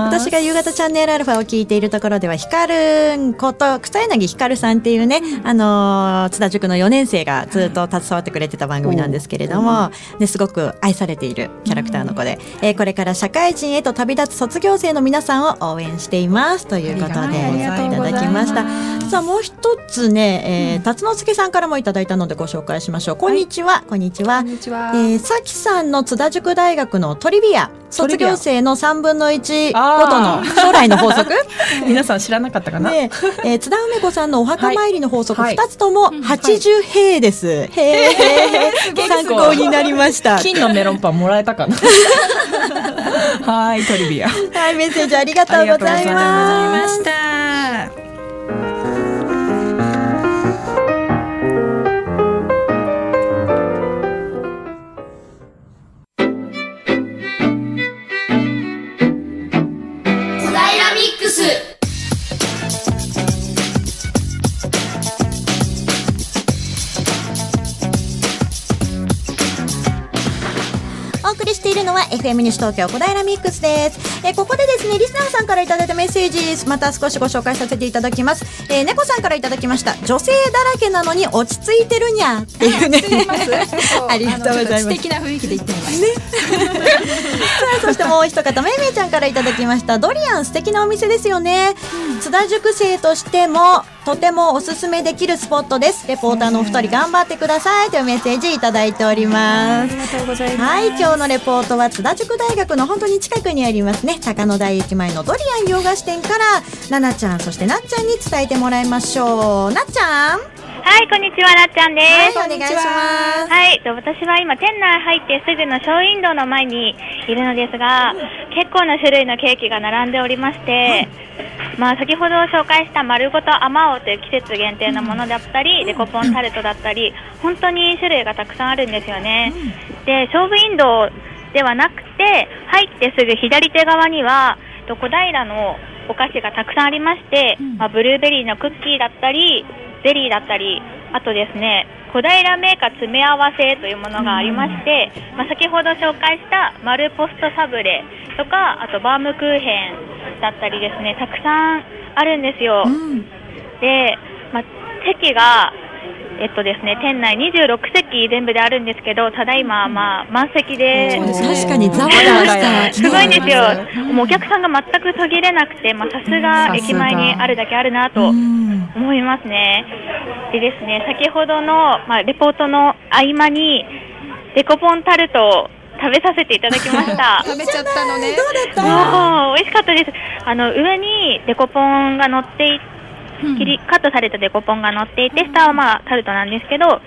私が夕方チャンネルアルファを聞いているところでは光ること草柳光さんっていうね、うん、あの津田塾の4年生がずっと携わってくれてた番組なんですけれども、ね、すごく愛されているキャラクターの子で、えー、これから社会人へと旅立つ卒業生の皆さんを応援していますということでいただきました。さあもう一つね、えー、辰之助さんからもいただいたのでご紹介しましょう。こんにちは、はい、こんにちは。こんにちは、えー、さきさんの津田塾大学のトリビア卒業生の3分の1ごとの将来の法則？皆さん知らなかったかな、ねえー、津田梅子さんのお墓参りの法則、はい、2つとも80平です、はい、へえ 参考になりました。金のメロンパンもらえたかな？はいトリビア。はいメッセージありがとうございました FM 西東京小平ミックスです、えー、ここでですねリスナーさんからいただいたメッセージまた少しご紹介させていただきます、えー、猫さんからいただきました。女性だらけなのに落ち着いてるにゃってい う。ねありがとうございます。素敵な雰囲気で言ってみました、ね、さあそしてもう一方めいめいちゃんからいただきました。ドリアン素敵なお店ですよね、うん、津田塾生としてもとてもおすすめできるスポットです。レポーターのお二人頑張ってください。というメッセージいただいております、はい今日のレポートは津田塾大学の本当に近くにありますね。高野台駅前のドリアン洋菓子店からななちゃんそしてなっちゃんに伝えてもらいましょう。なっちゃんはい、こんにちは、なっちゃんです。はい、お願いします。はい、私は今、店内入ってすぐのショーウィンドウの前にいるのですが、結構な種類のケーキが並んでおりまして、はいまあ、先ほど紹介した丸ごとあまおうという季節限定のものだったり、デコポンタルトだったり、本当に種類がたくさんあるんですよね。で、ショーウィンドウではなくて、入ってすぐ左手側には、小平のお菓子がたくさんありまして、まあ、ブルーベリーのクッキーだったり、ゼリーだったり、あとですね、小平メーカー詰め合わせというものがありまして、まあ、先ほど紹介した丸ポストサブレとか、あとバームクーヘンだったりですね、たくさんあるんですよ。うん、で、まあ、席がえっとですね、店内26席全部であるんですけど、ただいま、まあ、満席で。確かにざわざわした。すごいんですよ。もうお客さんが全く途切れなくて、まあ、さすが駅前にあるだけあるなと思いますね。でですね、先ほどの、まあ、レポートの合間に、デコポンタルトを食べさせていただきました。食べちゃったのね。どうだった美味しかったです。あの、上にデコポンが乗っていて、切りカットされたデコポンが乗っていて、下はまあタルトなんですけど、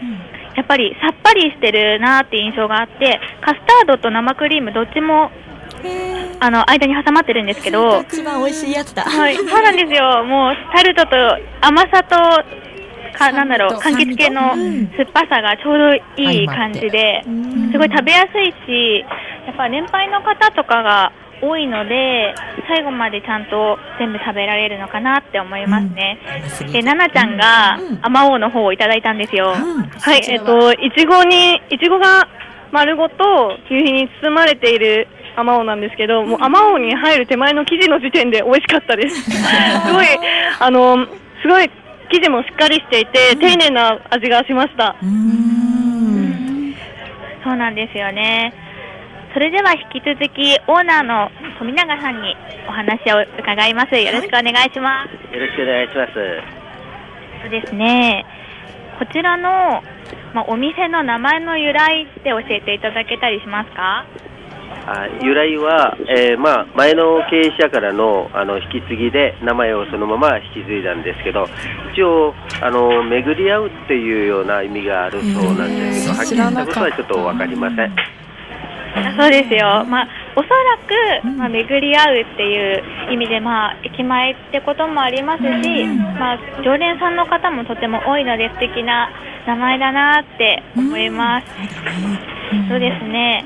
やっぱりさっぱりしてるなって印象があって、カスタードと生クリームどっちもあの間に挟まってるんですけど、一番美味しいやつだ。はい、そうなんですよ。もうタルトと甘さとかなんだろう柑橘系の酸っぱさがちょうどいい感じで、すごい食べやすいし、やっぱ年配の方とかが多いので最後までちゃんと全部食べられるのかなって思いますね。うん、で、ななちゃんが、あまおうの方をいただいたんですよ。うん、はい、えっと、いちごに、いちごが丸ごと求肥に包まれているあまおうなんですけど、もうあまおうに入る手前の生地の時点で美味しかったです。すごい、あの、すごい生地もしっかりしていて、丁寧な味がしました。そうなんですよね。それでは引き続きオーナーの富永さんにお話を伺います。よろしくお願いします。よろしくお願いします。そうですね。こちらの、まあ、お店の名前の由来って教えていただけたりしますか？あ由来は、えー、まあ、前の経営者からのあの引き継ぎで名前をそのまま引き継いだんですけど一応あの巡り合うっていうような意味があるそうなんですけど、はっきりしたことはちょっと分かりません。そうですよ、まあ、おそらく、まあ、巡り合うっていう意味で、まあ、駅前ってこともありますし、まあ、常連さんの方もとても多いので素敵な名前だなって思います。そうですね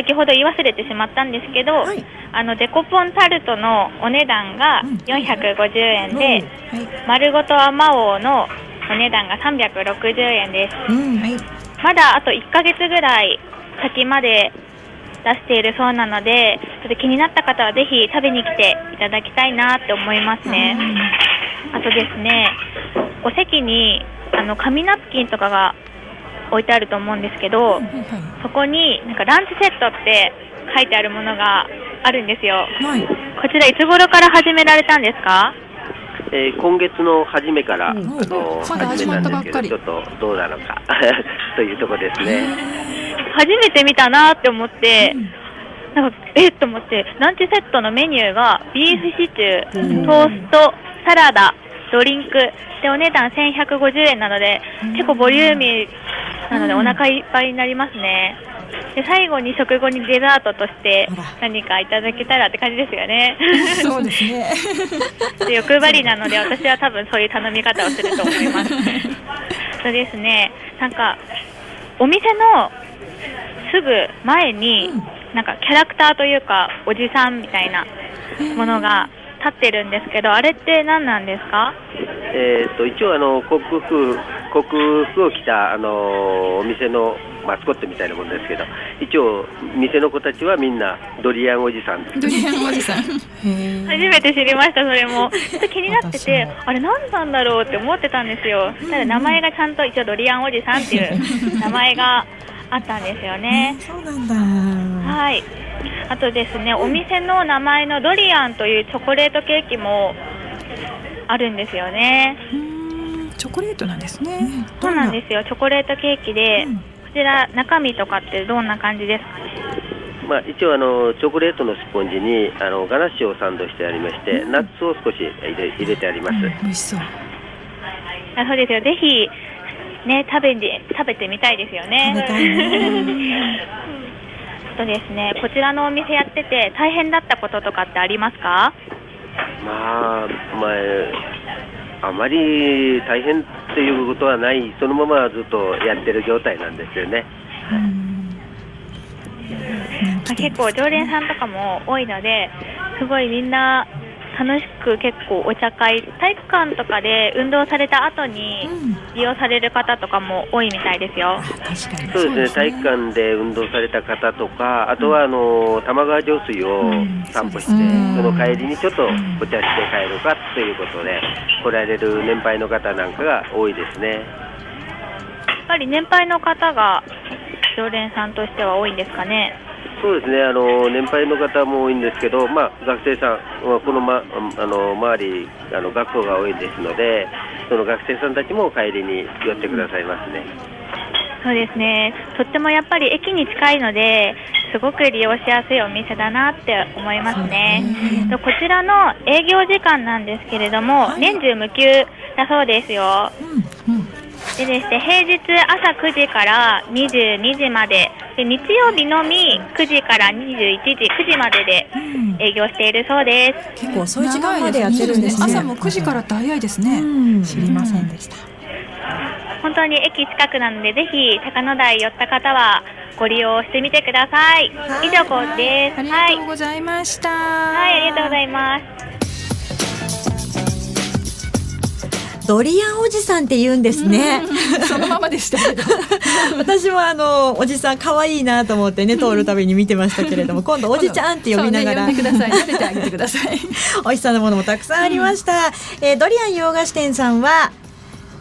先ほど言い忘れてしまったんですけど、はい、あのデコポンタルトのお値段が450円で、うん丸ごとあまおうのお値段が360円です、うん。はい、まだあと1ヶ月ぐらい先まで出しているそうなので、ちょっと気になった方はぜひ食べに来ていただきたいなって思いますね。あとですね、お席にあの紙ナプキンとかが置いてあると思うんですけど、そこになんかランチセットって書いてあるものがあるんですよ。はい、こちらいつ頃から始められたんですか？えー、今月の初めから、うん、あの始めたんですけど、ちょっとどうなのか というところですね。初めて見たなって思って、なんかえっと思ってランチセットのメニューがビーフシチュー、トーストサラダドリンクでお値段1150円なので結構ボリューミーなのでお腹いっぱいになりますね。で最後に食後にデザートとして何かいただけたらって感じですよね。そうですね。で欲張りなので私は多分そういう頼み方をすると思います。そうですね。なんかお店のすぐ前に、なんかキャラクターというかおじさんみたいなものが立ってるんですけどあれって何なんですか？えーと、一応あの国服国服を着たあのお店のマスコットみたいなものですけど一応店の子たちはみんなドリアンおじさんドリアンおじさん。初めて知りましたそれも。ちょっと気になっててあれ何なんだろうって思ってたんですよ。ただ名前がちゃんと一応ドリアンおじさんっていう名前があったんですよね。そうなんだ。はい。あとですね、お店の名前のドリアンというチョコレートケーキもあるんですよね。チョコレートなんですね。そうなんですよ。チョコレートケーキで、うん、こちら中身とかってどんな感じですか？まあ、一応あのチョコレートのスポンジにあのガナッシュをサンドしてありまして、うん、ナッツを少し入れ入れてあります。うん、美味しそう。あそうですよ。ぜひね食べて食べてみたいですよね。とですねこちらのお店やってて大変だったこととかってありますか？まあまああまり大変っていうことはないそのままずっとやってる状態なんですよね。結構常連さんとかも多いのですごいみんな楽しく結構お茶会体育館とかで運動された後に利用される方とかも多いみたいですよ、そうですね。体育館で運動された方とかあとはあの玉川上水を散歩して、その帰りにちょっとお茶して帰るかということで来られる年配の方なんかが多いですね。やっぱり年配の方が常連さんとしては多いんですかねそうですねあの年配の方も多いんですけど、まあ、学生さんはこの,、ま、あの周りあの学校が多いですのでその学生さんたちも帰りに寄ってくださいますね。そうですねとってもやっぱり駅に近いのですごく利用しやすいお店だなって思いますね。ねこちらの営業時間なんですけれども、はい、年中無休だそうですよ。うんうんでですね、平日朝9時から22時までで日曜日のみ9時から21時9時までで営業しているそうです、うん、結構そういう時間までやってるんですね。朝も9時からって早いですね、知りませんでした、本当に駅近くなのでぜひ高野台寄った方はご利用してみてください、はい、以上こうですありがとうございました、はい、ありがとうございますドリアンおじさんって言うんですね。そのままでした。私もあのおじさん可愛いなと思ってね通るたびに見てましたけれども、今度おじちゃんって呼びながら。ね、ください。てあげてのものもたくさんありました。うん、えー、ドリアン洋菓子店さんは。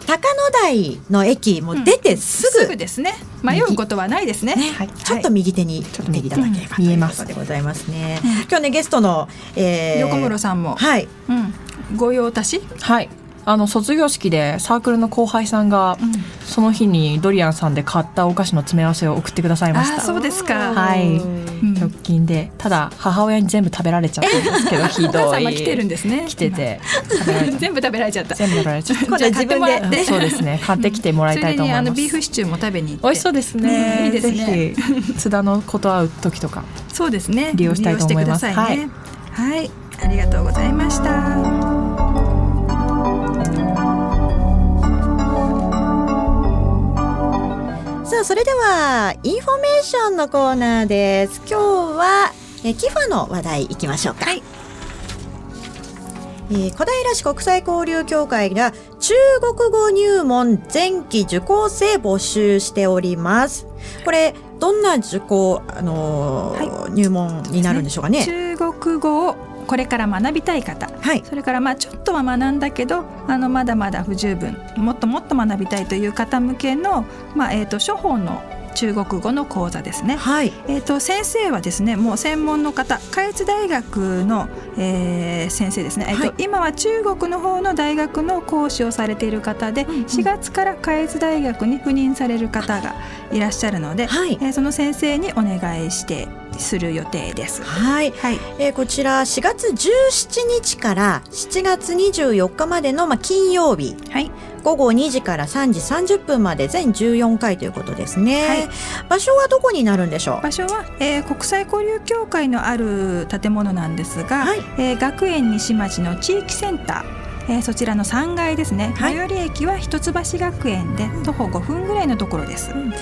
高野台の駅も出てすぐ、うん、すぐですね。迷うことはないですね、ねはい、ちょっと右手にちょっと右だけ見えます。でございますね、今日ねゲストの、えー、横室さんも。はい、うん、御用達？はいあの卒業式でサークルの後輩さんが、うん、その日にドリアンさんで買ったお菓子の詰め合わせを送ってくださいました。そうですか。はい。直近でただ母親に全部食べられちゃったんですけどひどい。来てるんですね来てて 全部食べられちゃった。全部食べられちゃった。じゃ自分で。そうですね。買ってきてもらいたいと思います、あのビーフシチューも食べに美味しそうですね。いいですね。津田のこと会う時とか。そうですね。利用したいと思います、ね、はい、はい、ありがとうございましたさあそれではインフォメーションのコーナーです。今日はえキファの話題いきましょうか、はい、えー、小平市国際交流協会が中国語入門前期受講生募集しております。これどんな受講、あのーはい、入門になるんでしょうかね？中国語をこれから学びたい方、はい、それからまあちょっとは学んだけどあのまだまだ不十分もっともっと学びたいという方向けの、まあえーと、処方の中国語の講座ですね。はい、えっ、ー、と先生はですね、もう専門の方、下越大学の、えー、先生ですね。えっ、ー、と、はい、今は中国の方の大学の講師をされている方で、うんうん、4月から下越大学に赴任される方がいらっしゃるので、はい、えー、その先生にお願いしてする予定です。はい、はい、えー、こちら4月17日から7月24日までのまあ金曜日、はい、午後2時から3時30分まで全14回ということですね、はい、場所はどこになるんでしょう？場所は、えー、国際交流協会のある建物なんですが、はい、えー、学園西町の地域センター。えー、そちらの3階ですね、最寄り駅は一橋学園で徒歩5分ぐらいのところです。うん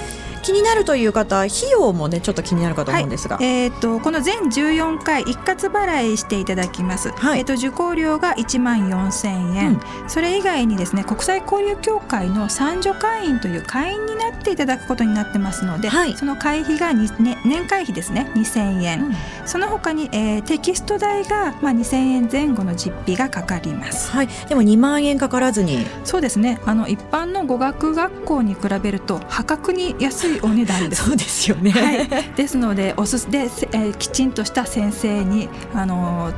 気になるという方費用もねちょっと気になるかと思うんですが、はい、えーと、この全14回一括払いしていただきます、はい、えーと、受講料が1万4000円、うん、それ以外にですね国際交流協会の三助会員という会員になっていただくことになってますので、はい、その会費がに、ね、年会費ですね2000円、うん、その他に、えー、テキスト代が、まあ、2000円前後の実費がかかります、はい、でも2万円かからずに。そうですね。あの一般の語学学校に比べると破格に安いお値段です。そうですよね。はい、ですのでおすで、えー、きちんとした先生にあの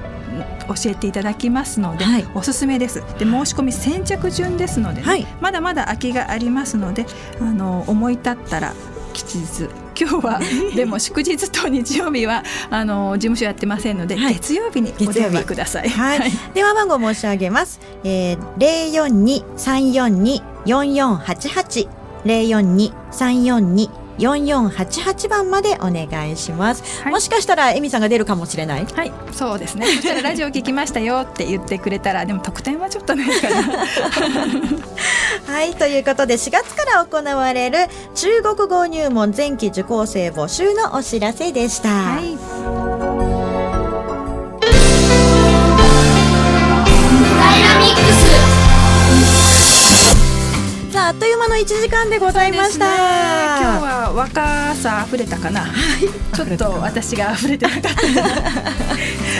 教えていただきますので、はい、おすすめです。で申し込み先着順ですので、ねはい、まだまだ空きがありますので、あの思い立ったら吉日今日は でも祝日と日曜日はあの事務所やってませんので、はい、月曜日にお電話ください。はい、電話番号申し上げます。え零四二三四二四四八八零四二三四二4488番までお願いします、はい、もしかしたらエミさんが出るかもしれない？はいそうですね。そしたらラジオ聞きましたよって言ってくれたらでも特典はちょっとないかな。はいということで4月から行われる中国語入門前期受講生募集のお知らせでした、はい時間でございました、ね、今日は若さ溢れたかな、はい、ちょっと私が溢れてなかった。そ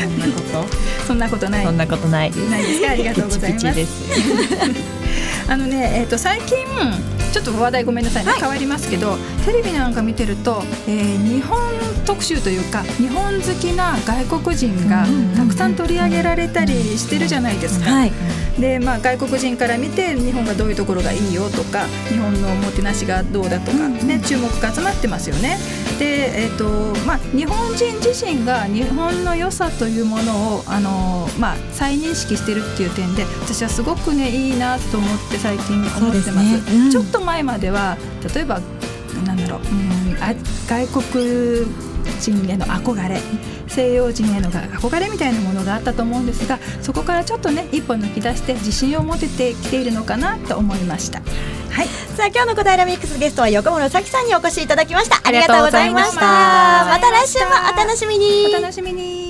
んなこと？そんなことない。そんなことない。ないですか？ありがとうございます。あのねえっ、ー、と最近ちょっと話題ごめんなさいね、はい、変わりますけどテレビなんか見てると、えー、日本特集というか日本好きな外国人がたくさん取り上げられたりしてるじゃないですか。はい、でまあ、外国人から見て日本がどういうところがいいよとか日本のおもてなしがどうだとか、ね、注目が集まってますよね。で、えーとまあ、日本人自身が日本の良さというものをあの、まあ、再認識してるっていう点で私はすごくねいいなと思って最近思ってます。すね。うん、ちょっと前までは例えばなんだろう、うん、あ外国人への憧れ西洋人への憧れみたいなものがあったと思うんですがそこからちょっとね一歩抜き出して自信を持ててきているのかなと思いました。はい、さあ今日の小平ミックスゲストは横室咲さんにお越しいただきました。ありがとうございました。また来週もお楽しみに。お楽しみに